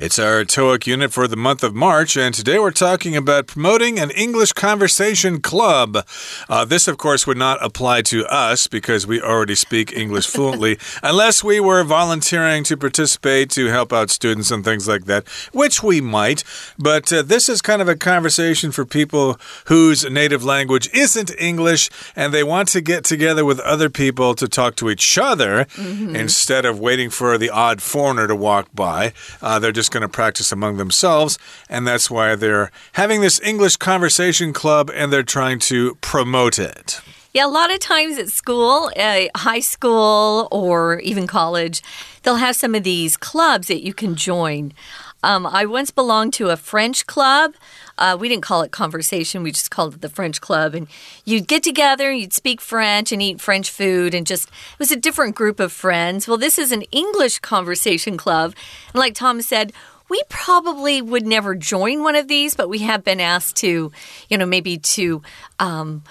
It's our TOEIC unit for the month of March, and today we're talking about promoting an English conversation club. Uh, this, of course, would not apply to us because we already speak English fluently, unless we were volunteering to participate to help out students and things like that, which we might. But uh, this is kind of a conversation for people whose native language isn't English and they want to get together with other people to talk to each other mm -hmm. instead of waiting for the odd foreigner to walk by. Uh, they're just just going to practice among themselves, and that's why they're having this English conversation club and they're trying to promote it. Yeah, a lot of times at school, uh, high school, or even college, they'll have some of these clubs that you can join. Um, I once belonged to a French club. Uh, we didn't call it conversation, we just called it the French club. And you'd get together, you'd speak French and eat French food, and just it was a different group of friends. Well, this is an English conversation club. And like Tom said, we probably would never join one of these, but we have been asked to, you know, maybe to. Um,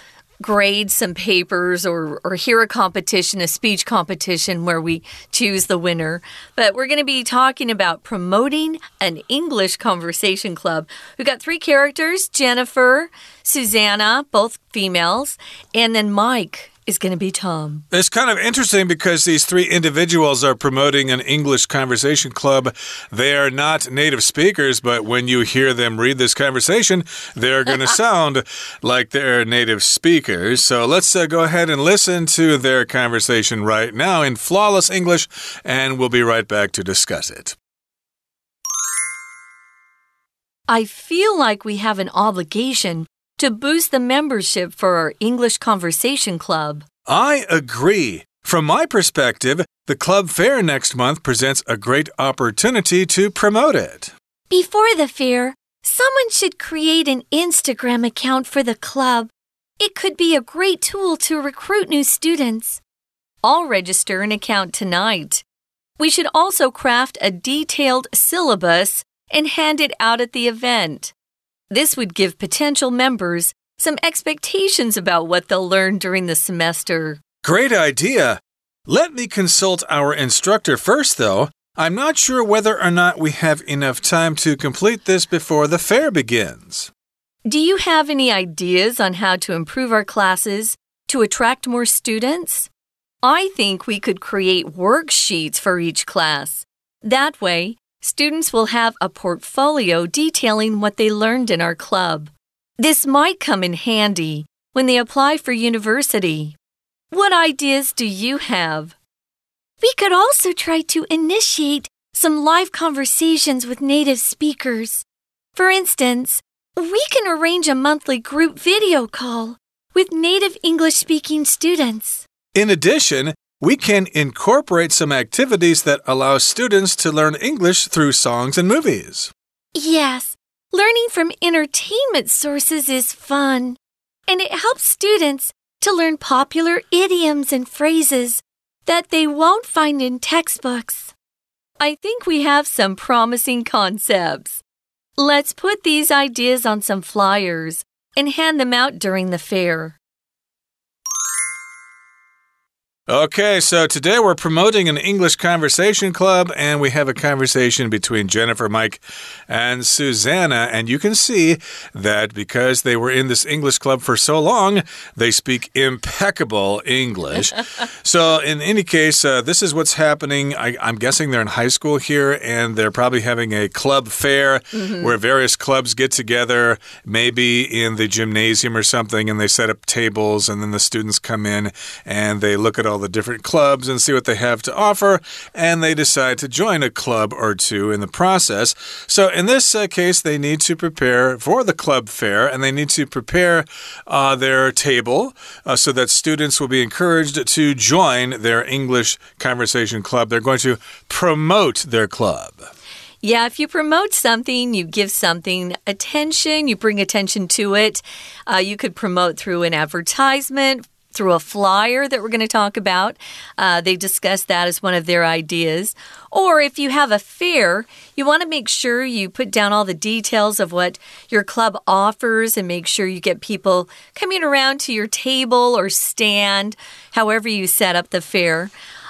grade some papers or, or hear a competition, a speech competition where we choose the winner. But we're going to be talking about promoting an English conversation club. We've got three characters Jennifer, Susanna, both females, and then Mike is going to be Tom. It's kind of interesting because these three individuals are promoting an English conversation club. They are not native speakers, but when you hear them read this conversation, they're going to sound like they're native speakers. So let's uh, go ahead and listen to their conversation right now in flawless English, and we'll be right back to discuss it. I feel like we have an obligation to boost the membership for our English Conversation Club. I agree. From my perspective, the club fair next month presents a great opportunity to promote it. Before the fair, someone should create an Instagram account for the club. It could be a great tool to recruit new students. I'll register an account tonight. We should also craft a detailed syllabus and hand it out at the event. This would give potential members some expectations about what they'll learn during the semester. Great idea! Let me consult our instructor first, though. I'm not sure whether or not we have enough time to complete this before the fair begins. Do you have any ideas on how to improve our classes to attract more students? I think we could create worksheets for each class. That way, students will have a portfolio detailing what they learned in our club. This might come in handy when they apply for university. What ideas do you have? We could also try to initiate some live conversations with native speakers. For instance, we can arrange a monthly group video call with native English speaking students. In addition, we can incorporate some activities that allow students to learn English through songs and movies. Yes, learning from entertainment sources is fun, and it helps students to learn popular idioms and phrases that they won't find in textbooks. I think we have some promising concepts. Let's put these ideas on some flyers and hand them out during the fair. Okay, so today we're promoting an English conversation club, and we have a conversation between Jennifer, Mike, and Susanna. And you can see that because they were in this English club for so long, they speak impeccable English. so, in any case, uh, this is what's happening. I, am guessing they're in high school here, and they're probably having a club fair mm -hmm. where various clubs get together, maybe in the gymnasium or something, and they set up tables, and then the students come in and they look at all all the different clubs and see what they have to offer, and they decide to join a club or two in the process. So, in this uh, case, they need to prepare for the club fair and they need to prepare uh, their table uh, so that students will be encouraged to join their English conversation club. They're going to promote their club. Yeah, if you promote something, you give something attention, you bring attention to it. Uh, you could promote through an advertisement, through a flyer that we're going to talk about. Uh, they discuss that as one of their ideas. Or if you have a fair, you want to make sure you put down all the details of what your club offers and make sure you get people coming around to your table or stand, however you set up the fair.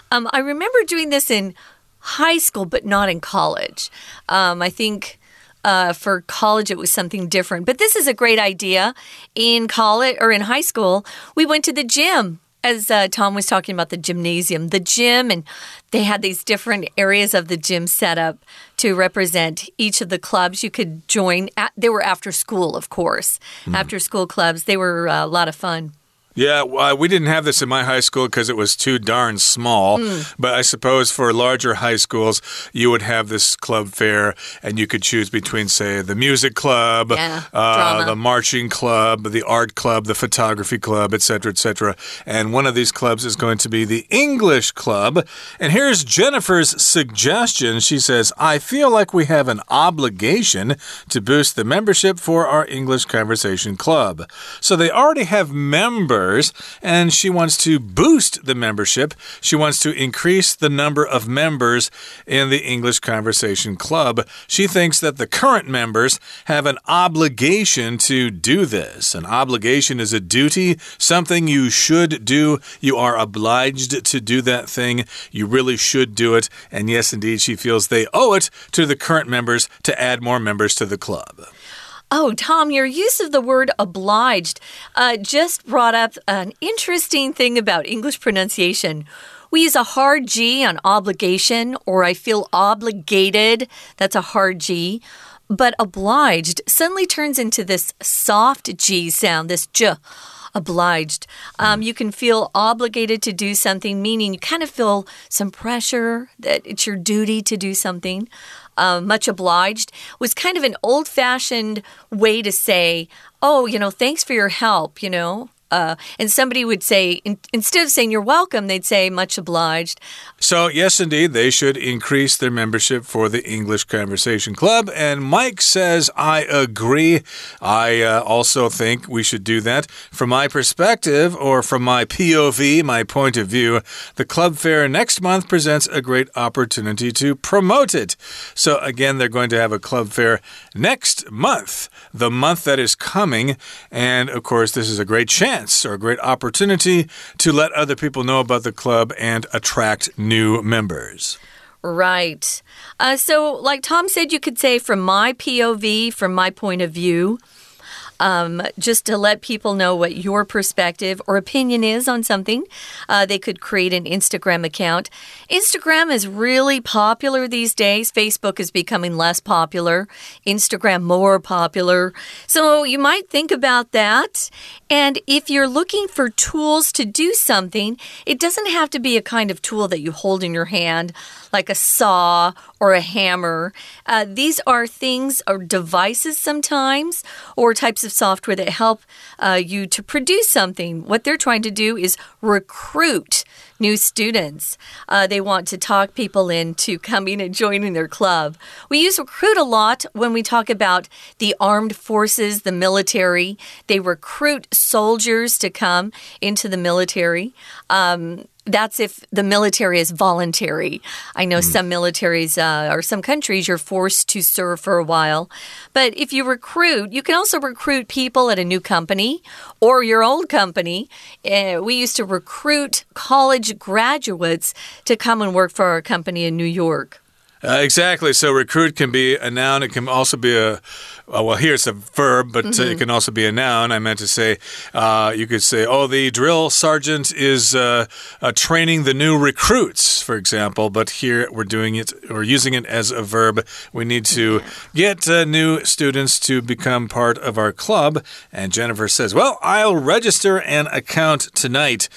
Um, I remember doing this in high school, but not in college. Um, I think. Uh, for college, it was something different. But this is a great idea. In college or in high school, we went to the gym as uh, Tom was talking about the gymnasium, the gym, and they had these different areas of the gym set up to represent each of the clubs you could join. At, they were after school, of course, mm. after school clubs. They were uh, a lot of fun. Yeah, uh, we didn't have this in my high school because it was too darn small. Mm. But I suppose for larger high schools, you would have this club fair and you could choose between, say, the music club, yeah, uh, the marching club, the art club, the photography club, etc., etc. And one of these clubs is going to be the English club. And here's Jennifer's suggestion. She says, I feel like we have an obligation to boost the membership for our English conversation club. So they already have members members, and she wants to boost the membership. She wants to increase the number of members in the English Conversation Club. She thinks that the current members have an obligation to do this. An obligation is a duty, something you should do. You are obliged to do that thing. You really should do it. And yes, indeed, she feels they owe it to the current members to add more members to the club. Oh, Tom, your use of the word obliged uh, just brought up an interesting thing about English pronunciation. We use a hard G on obligation, or I feel obligated. That's a hard G. But obliged suddenly turns into this soft G sound, this J obliged. Um, you can feel obligated to do something, meaning you kind of feel some pressure that it's your duty to do something uh, much obliged was kind of an old fashioned way to say, oh, you know, thanks for your help, you know. Uh, and somebody would say, in, instead of saying you're welcome, they'd say much obliged. So, yes, indeed, they should increase their membership for the English Conversation Club. And Mike says, I agree. I uh, also think we should do that. From my perspective, or from my POV, my point of view, the club fair next month presents a great opportunity to promote it. So, again, they're going to have a club fair next month, the month that is coming. And, of course, this is a great chance chance or a great opportunity to let other people know about the club and attract new members. Right. Uh, so, like Tom said, you could say from my POV, from my point of view, um, just to let people know what your perspective or opinion is on something. Uh, they could create an Instagram account. Instagram is really popular these days. Facebook is becoming less popular, Instagram more popular. So you might think about that. And if you're looking for tools to do something, it doesn't have to be a kind of tool that you hold in your hand, like a saw or a hammer. Uh, these are things or devices sometimes, or types of software that help uh, you to produce something. What they're trying to do is recruit new students. Uh, they want to talk people into coming and joining their club. We use recruit a lot when we talk about the armed forces, the military. They recruit soldiers to come into the military. Um, that's if the military is voluntary. I know mm. some militaries uh, or some countries you're forced to serve for a while. But if you recruit, you can also recruit people at a new company or your old company. Uh, we used to recruit college graduates to come and work for our company in New York. Uh, exactly. So recruit can be a noun. It can also be a uh, well, here it's a verb, but mm -hmm. it mm-hmm. can also be a noun. I meant to say, uh, you could say, oh, the drill sergeant is uh, uh, training the new recruits, for example. But here we're doing it, or using it as a verb. We need to get uh, new students to become part of our club. And Jennifer says, well, I'll register an account tonight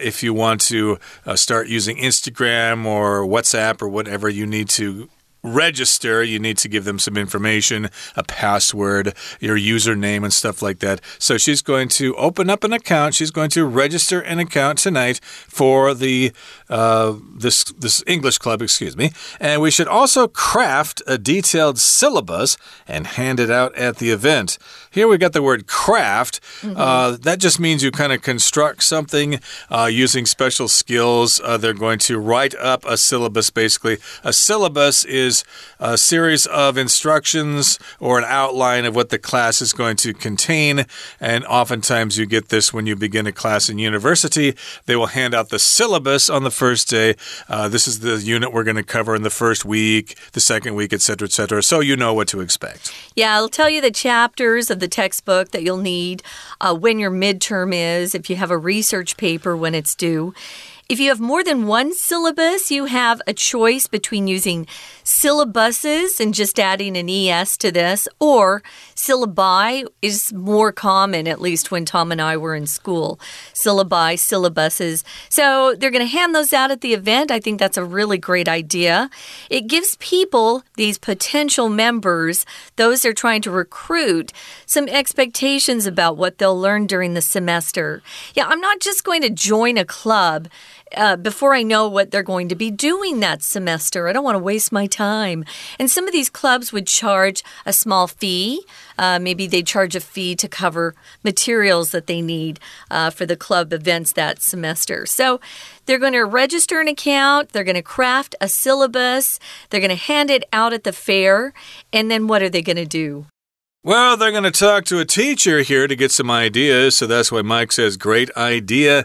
if you want to start using Instagram or WhatsApp or whatever you need to register, you need to give them some information, a password, your username, and stuff like that. So she's going to open up an account. She's going to register an account tonight for the uh, this this English club, excuse me. And we should also craft a detailed syllabus and hand it out at the event. Here we got the word craft. Mm -hmm. uh, that just means you kind of construct something uh, using special skills. Uh, they're going to write up a syllabus, basically. A syllabus is a series of instructions or an outline of what the class is going to contain. And oftentimes you get this when you begin a class in university. They will hand out the syllabus on the first day. Uh, this is the unit we're going to cover in the first week, the second week, etc., etc. So you know what to expect. Yeah, I'll tell you the chapters of the textbook that you'll need, uh, when your midterm is, if you have a research paper when it's due. If you have more than one syllabus, you have a choice between using syllabuses and just adding an ES to this, or syllabi is more common, at least when Tom and I were in school. Syllabi, syllabuses. So they're going to hand those out at the event. I think that's a really great idea. It gives people, these potential members, those they're trying to recruit, some expectations about what they'll learn during the semester. Yeah, I'm not just going to join a club uh, before I know what they're going to be doing that semester. I don't want to waste my time. And some of these clubs would charge a small fee. Uh, maybe they charge a fee to cover materials that they need uh, for the club events that semester. So they're going to register an account, they're going to craft a syllabus, they're going to hand it out at the fair, and then what are they going to do? Well, they're going to talk to a teacher here to get some ideas. So that's why Mike says, Great idea.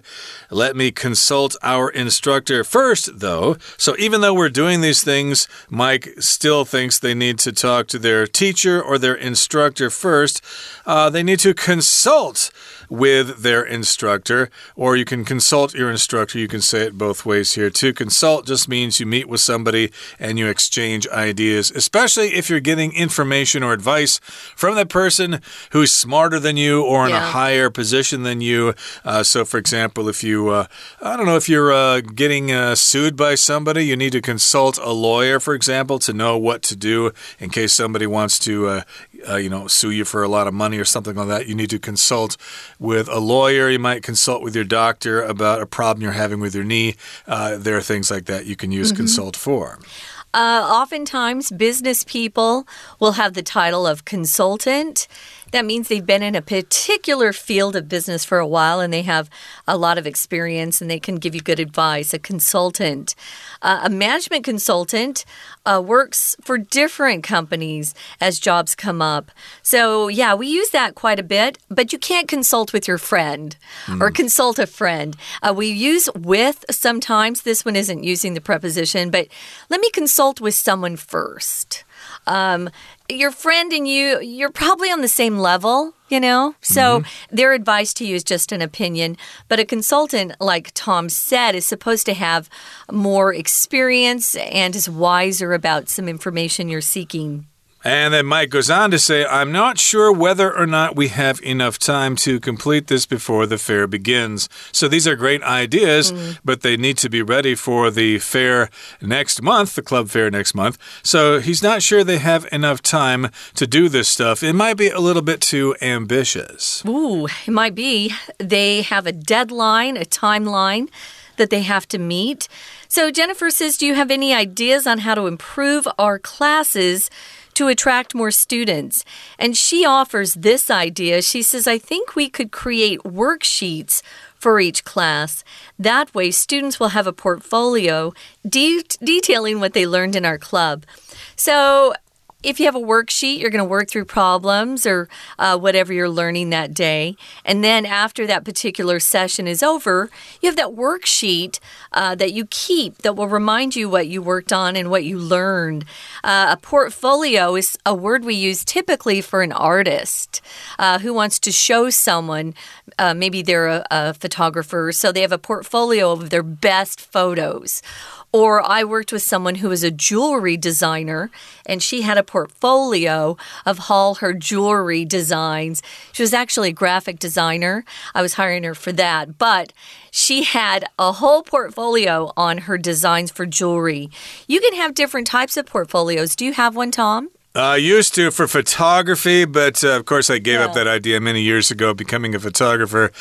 Let me consult our instructor first, though. So even though we're doing these things, Mike still thinks they need to talk to their teacher or their instructor first. Uh, they need to consult with their instructor, or you can consult your instructor. You can say it both ways here. To consult just means you meet with somebody and you exchange ideas, especially if you're getting information or advice from that person who's smarter than you or in yeah. a higher position than you. Uh, so, for example, if you, uh, I don't know, if you're uh, getting uh, sued by somebody, you need to consult a lawyer, for example, to know what to do in case somebody wants to uh, you know, sue you for a lot of money or something like that, you need to consult with a lawyer. You might consult with your doctor about a problem you're having with your knee. Uh, there are things like that you can use mm -hmm. consult for. Uh, oftentimes, business people will have the title of consultant. That means they've been in a particular field of business for a while and they have a lot of experience and they can give you good advice. A consultant. Uh, a management consultant uh, works for different companies as jobs come up. So, yeah, we use that quite a bit, but you can't consult with your friend mm. or hmm. consult a friend. Uh, we use with sometimes. This one isn't using the preposition, but let me consult with someone first. Um, your friend and you, you're probably on the same level you know? So mm -hmm. their advice to you is just an opinion. But a consultant, like Tom said, is supposed to have more experience and is wiser about some information you're seeking. And then Mike goes on to say, I'm not sure whether or not we have enough time to complete this before the fair begins. So these are great ideas, mm. but they need to be ready for the fair next month, the club fair next month. So he's not sure they have enough time to do this stuff. It might be a little bit too ambitious. Ooh, it might be. They have a deadline, a timeline that they have to meet. So Jennifer says, Do you have any ideas on how to improve our classes? To attract more students. And she offers this idea. She says, I think we could create worksheets for each class. That way, students will have a portfolio de detailing what they learned in our club. So, if you have a worksheet, you're going to work through problems or uh, whatever you're learning that day. And then after that particular session is over, you have that worksheet uh, that you keep that will remind you what you worked on and what you learned. Uh, a portfolio is a word we use typically for an artist uh, who wants to show someone, uh, maybe they're a, a photographer, so they have a portfolio of their best photos Or I worked with someone who was a jewelry designer and she had a portfolio of all her jewelry designs. She was actually a graphic designer. I was hiring her for that, but she had a whole portfolio on her designs for jewelry. You can have different types of portfolios. Do you have one, Tom? I uh, used to for photography, but uh, of course I gave yeah. up that idea many years ago, becoming a photographer.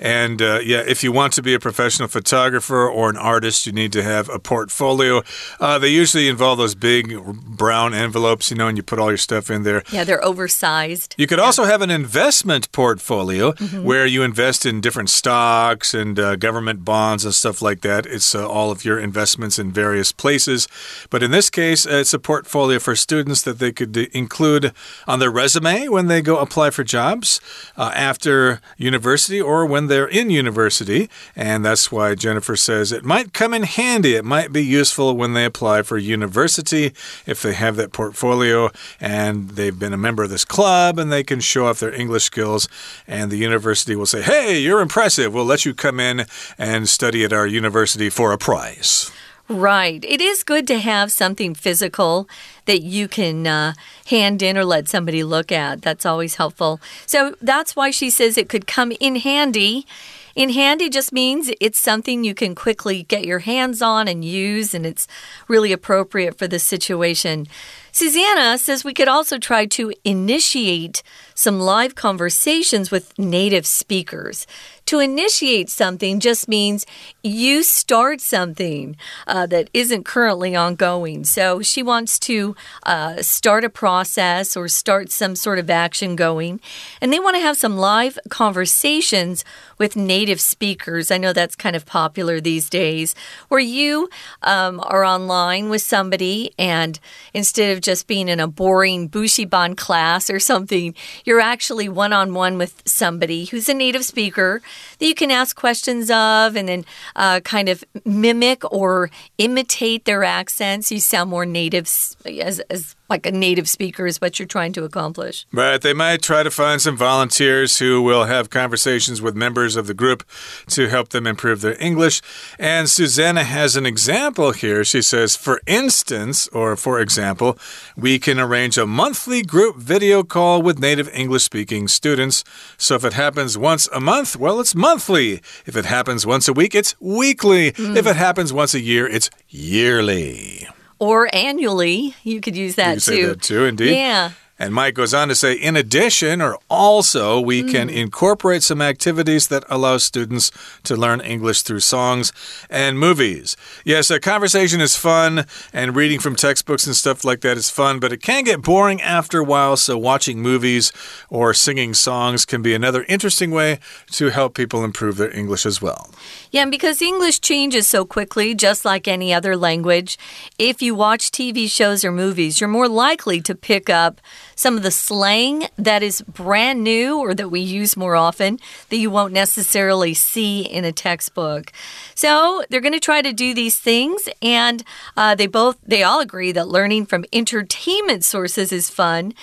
And uh, yeah, if you want to be a professional photographer or an artist, you need to have a portfolio. Uh, they usually involve those big brown envelopes, you know, and you put all your stuff in there. Yeah, they're oversized. You could yeah. also have an investment portfolio mm -hmm. where you invest in different stocks and uh, government bonds and stuff like that. It's uh, all of your investments in various places. But in this case, it's a portfolio for students that they could include on their resume when they go apply for jobs uh, after university or when they're in university. And that's why Jennifer says it might come in handy. It might be useful when they apply for university if they have that portfolio and they've been a member of this club and they can show off their English skills. And the university will say, Hey, you're impressive. We'll let you come in and study at our university for a prize. Right. It is good to have something physical that you can uh, hand in or let somebody look at. That's always helpful. So that's why she says it could come in handy. In handy just means it's something you can quickly get your hands on and use, and it's really appropriate for the situation. Susanna says we could also try to initiate some live conversations with native speakers. To initiate something just means you start something uh, that isn't currently ongoing. So she wants to uh, start a process or start some sort of action going. And they want to have some live conversations with native speakers. I know that's kind of popular these days, where you um, are online with somebody and instead of just being in a boring buxiban class or something, you're actually one on one with somebody who's a native speaker that you can ask questions of and then uh, kind of mimic or imitate their accents. You sound more native as, as like a native speaker is what you're trying to accomplish. Right. They might try to find some volunteers who will have conversations with members of the group to help them improve their English. And Susanna has an example here. She says, for instance, or for example, we can arrange a monthly group video call with native English speaking students. So if it happens once a month, well, it's monthly. If it happens once a week, it's weekly. Mm. If it happens once a year, it's yearly or annually. You could use that you too. That too, indeed. Yeah. And Mike goes on to say, in addition, or also, we mm. can incorporate some activities that allow students to learn English through songs and movies. Yes, a conversation is fun, and reading from textbooks and stuff like that is fun, but it can get boring after a while. So, watching movies or singing songs can be another interesting way to help people improve their English as well. Yeah, and because English changes so quickly, just like any other language, if you watch TV shows or movies, you're more likely to pick up some of the slang that is brand new or that we use more often that you won't necessarily see in a textbook. So they're going to try to do these things, and uh, they both they all agree that learning from entertainment sources is fun.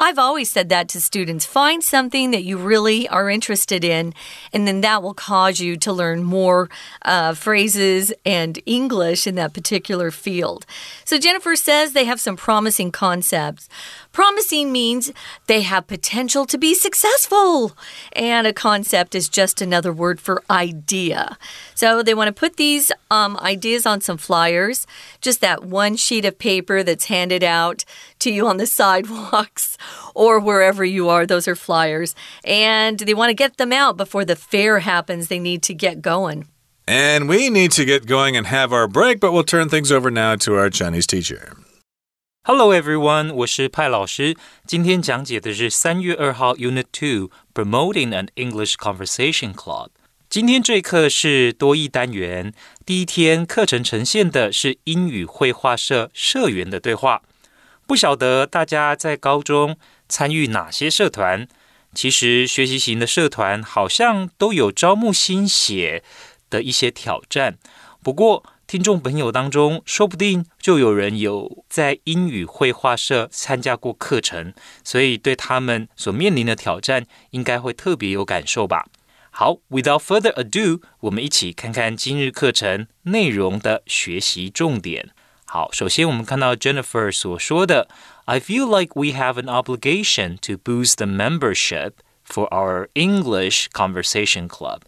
I've always said that to students. Find something that you really are interested in, and then that will cause you to learn more uh, phrases and English in that particular field. So, Jennifer says they have some promising concepts. Promising means they have potential to be successful. And a concept is just another word for idea. So they want to put these um, ideas on some flyers, just that one sheet of paper that's handed out to you on the sidewalks or wherever you are. Those are flyers. And they want to get them out before the fair happens. They need to get going. And we need to get going and have our break, but we'll turn things over now to our Chinese teacher. Hello everyone，我是派老师。今天讲解的是三月二号 Unit Two Promoting an English Conversation Club。今天这一课是多义单元，第一天课程呈现的是英语绘画社社员的对话。不晓得大家在高中参与哪些社团？其实学习型的社团好像都有招募新血的一些挑战。不过，听众朋友当中，说不定就有人有在英语绘画社参加过课程，所以对他们所面临的挑战，应该会特别有感受吧。好，Without further ado，我们一起看看今日课程内容的学习重点。好，首先我们看到 Jennifer 所说的，I feel like we have an obligation to boost the membership for our English conversation club。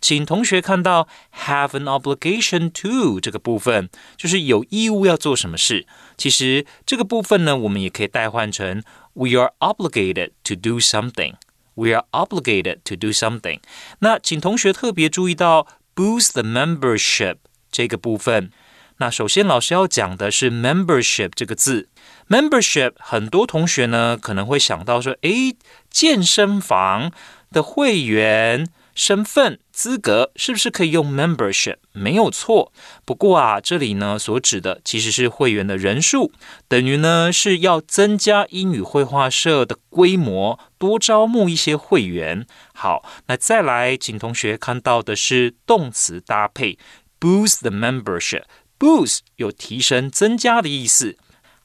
请同学看到 have an obligation to 这个部分，就是有义务要做什么事。其实这个部分呢，我们也可以代换成 we are obligated to do something。We are obligated to do something。那请同学特别注意到 boost the membership 这个部分。那首先老师要讲的是 membership 这个字。 Membership 很多同学呢可能会想到说，诶，健身房的会员。身份资格是不是可以用 membership？没有错。不过啊，这里呢所指的其实是会员的人数，等于呢是要增加英语绘画社的规模，多招募一些会员。好，那再来，请同学看到的是动词搭配 boost the membership。boost 有提升、增加的意思。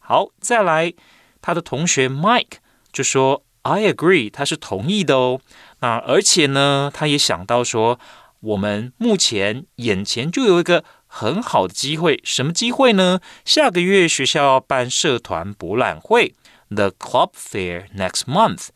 好，再来，他的同学 Mike 就说 I agree，他是同意的哦。那而且呢，他也想到说，我们目前眼前就有一个很好的机会，什么机会呢？下个月学校要办社团博览会，The Club Fair next month。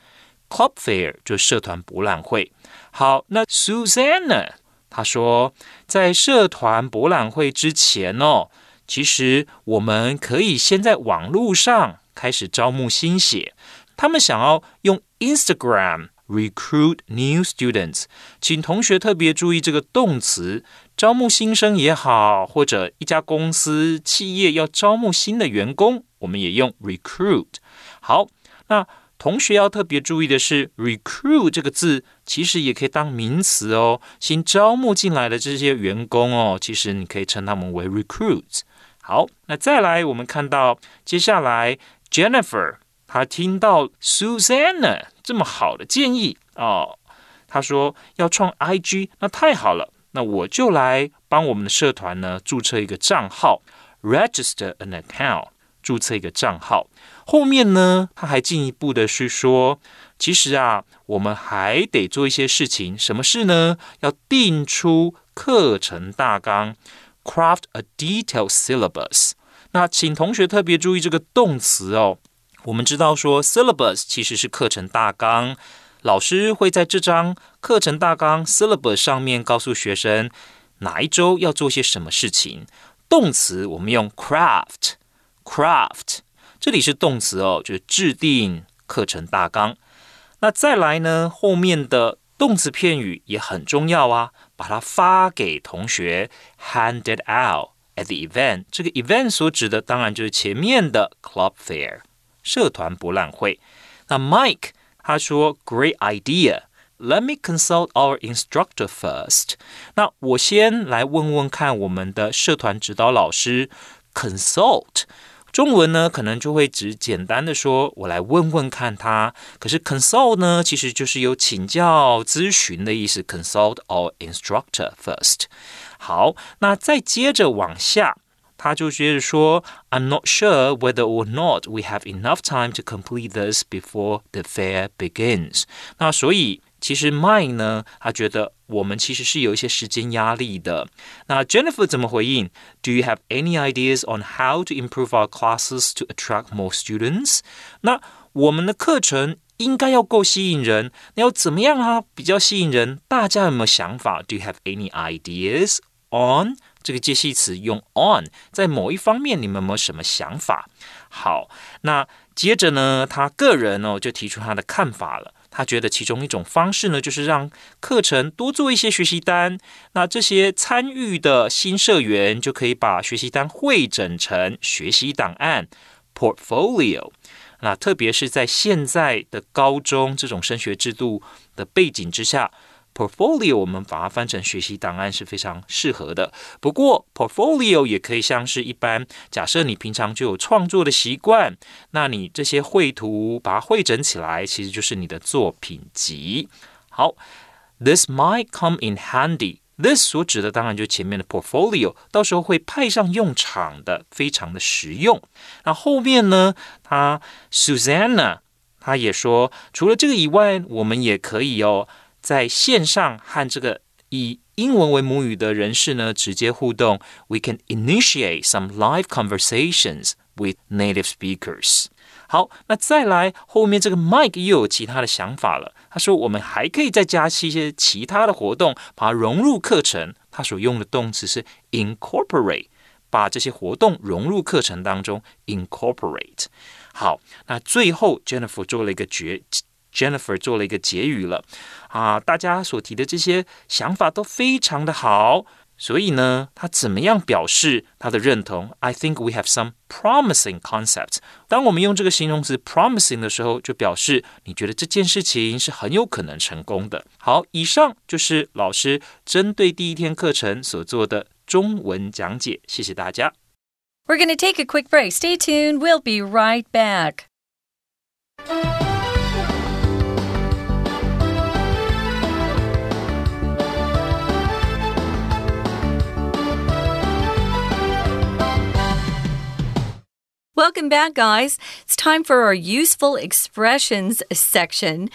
Club Fair 就是社团博览会。好，那 Susanna 他说，在社团博览会之前哦，其实我们可以先在网络上开始招募新血。他们想要用 Instagram。Recruit new students，请同学特别注意这个动词，招募新生也好，或者一家公司企业要招募新的员工，我们也用 recruit。好，那同学要特别注意的是，recruit 这个字其实也可以当名词哦。新招募进来的这些员工哦，其实你可以称他们为 recruit。好，那再来，我们看到接下来 Jennifer。她听到 Susanna 这么好的建议哦，她说要创 IG，那太好了，那我就来帮我们的社团呢注册一个账号，register an account，注册一个账号。后面呢，他还进一步的是说，其实啊，我们还得做一些事情，什么事呢？要定出课程大纲，craft a detailed syllabus。那请同学特别注意这个动词哦。我们知道说，syllabus 其实是课程大纲，老师会在这张课程大纲 syllabus 上面告诉学生哪一周要做些什么事情。动词我们用 craft，craft，这里是动词哦，就是制定课程大纲。那再来呢，后面的动词片语也很重要啊，把它发给同学，hand it out at the event。这个 event 所指的当然就是前面的 club fair。社团博览会。那 Mike 他说：“Great idea. Let me consult our instructor first.” 那我先来问问看我们的社团指导老师。Consult 中文呢，可能就会只简单的说，我来问问看他。可是 consult 呢，其实就是有请教、咨询的意思。Consult our instructor first。好，那再接着往下。他就接着说：“I'm not sure whether or not we have enough time to complete this before the fair begins。”那所以 其实 Mine 呢，他觉得我们其实是有一些时间压力的。那 Jennifer 怎么回应？Do you have any ideas on how to improve our classes to attract more students？那我们的课程应该要够吸引人，那要怎么样啊？比较吸引人，大家有没有想法？Do you have any ideas on？这个介系词用 on，在某一方面，你们有没有什么想法？好，那接着呢，他个人哦就提出他的看法了。他觉得其中一种方式呢，就是让课程多做一些学习单。那这些参与的新社员就可以把学习单汇整成学习档案 portfolio。那特别是在现在的高中这种升学制度的背景之下。Portfolio 我们把它翻成学习档案是非常适合的。不过，Portfolio 也可以像是一般，假设你平常就有创作的习惯，那你这些绘图把它汇整起来，其实就是你的作品集。好，This might come in handy。This 所指的当然就前面的 Portfolio，到时候会派上用场的，非常的实用。那后面呢，他 Susanna 他也说，除了这个以外，我们也可以哦。在线上和这个以英文为母语的人士呢直接互动。We can initiate some live conversations with native speakers. 好，那再来后面这个 Mike 又有其他的想法了。他说我们还可以再加一些其他的活动，把它融入课程。他所用的动词是 incorporate，把这些活动融入课程当中。incorporate。好，那最后 Jennifer 做了一个决 ，Jennifer 做了一个结语了。啊，大家所提的这些想法都非常的好。所以呢，他怎么样表示他的认同？I think we have some promising concepts。当我们用这个形容词 promising 的时候，就表示你觉得这件事情是很有可能成功的。好，以上就是老师针对第一天课程所做的中文讲解。谢谢大家。We're going to take a quick break. Stay tuned. We'll be right back. Welcome back, guys. It's time for our useful expressions section,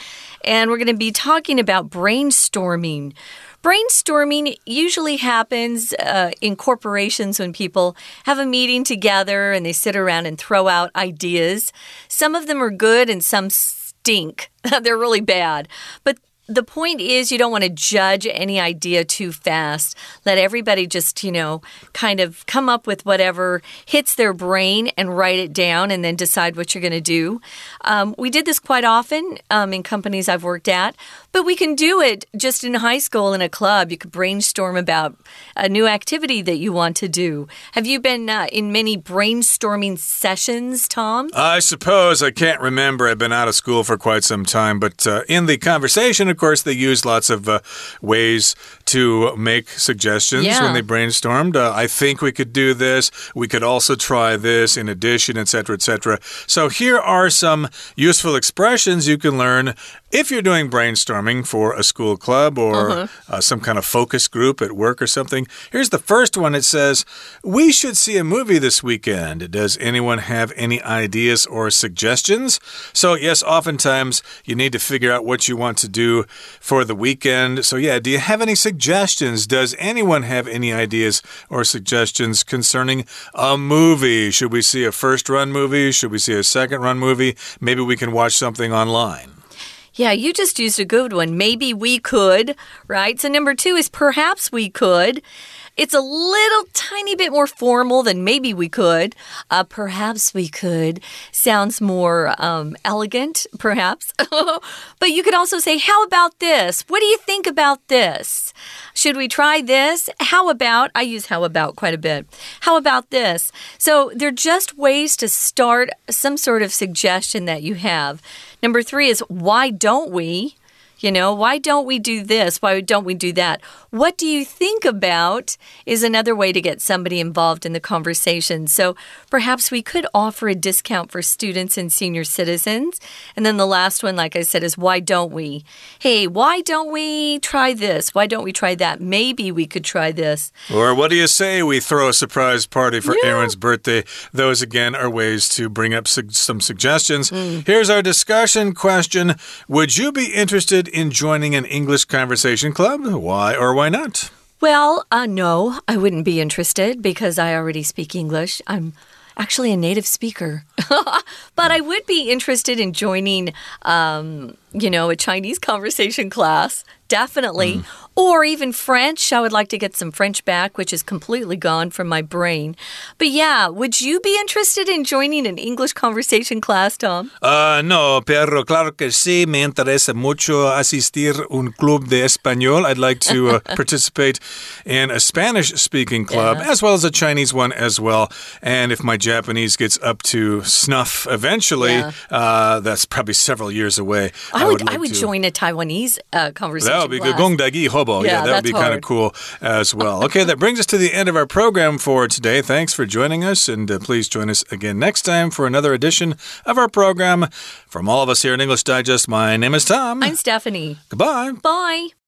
and we're going to be talking about brainstorming. Brainstorming usually happens uh, in corporations when people have a meeting together and they sit around and throw out ideas. Some of them are good and some stink. They're really bad. But the point is you don't want to judge any idea too fast. Let everybody just, you know, kind of come up with whatever hits their brain and write it down and then decide what you're going to do. Um, we did this quite often um, in companies I've worked at, but we can do it just in high school in a club. You could brainstorm about a new activity that you want to do. Have you been uh, in many brainstorming sessions, Tom? I suppose. I can't remember. I've been out of school for quite some time, but uh, in the conversation, of course, they use lots of uh, ways to make suggestions Yeah. when they brainstormed. Uh, I think we could do this. We could also try this in addition, etc., etc. So here are some useful expressions you can learn if you're doing brainstorming for a school club or uh, some kind of focus group at work or something. Here's the first one. It says, "We should see a movie this weekend." Does anyone have any ideas or suggestions? So yes, oftentimes you need to figure out what you want to do for the weekend. So yeah, do you have any suggestions? Does anyone have any ideas or suggestions concerning a movie? Should we see a first run movie? Should we see a second run movie? Maybe we can watch something online. Yeah, you just used a good one. Maybe we could, right? So, number two is perhaps we could. It's a little tiny bit more formal than maybe we could. Uh, perhaps we could sounds more um, elegant, perhaps. but you could also say, How about this? What do you think about this? Should we try this? How about? I use how about quite a bit. How about this? So they're just ways to start some sort of suggestion that you have. Number three is why don't we? You know, why don't we do this? Why don't we do that? What do you think about is another way to get somebody involved in the conversation. So perhaps we could offer a discount for students and senior citizens. And then the last one, like I said, is why don't we? Hey, why don't we try this? Why don't we try that? Maybe we could try this. Or what do you say we throw a surprise party for Aaron's birthday? Those, again, are ways to bring up su some suggestions. Mm. Here's our discussion question Would you be interested in joining an English conversation club? Why or why not? Well, uh, no, I wouldn't be interested because I already speak English. I'm actually a native speaker. but I would be interested in joining, um, you know, a Chinese conversation class, definitely. Or even French. I would like to get some French back, which is completely gone from my brain. But yeah, would you be interested in joining an English conversation class, Tom? Uh, no, pero claro que sí, me interesa mucho asistir un club de español. I'd like to uh, participate in a Spanish speaking club Yeah. as well as a Chinese one as well. And if my Japanese gets up to snuff eventually, Yeah. uh, that's probably several years away. I would, I like would join a Taiwanese uh, conversation That would be good. class. Gongdagi hobo. Yeah, Yeah, that would be kind of cool as well. Okay, that brings us to the end of our program for today. Thanks for joining us, and uh, please join us again next time for another edition of our program. From all of us here at English Digest, my name is Tom. I'm Stephanie. Goodbye. Bye.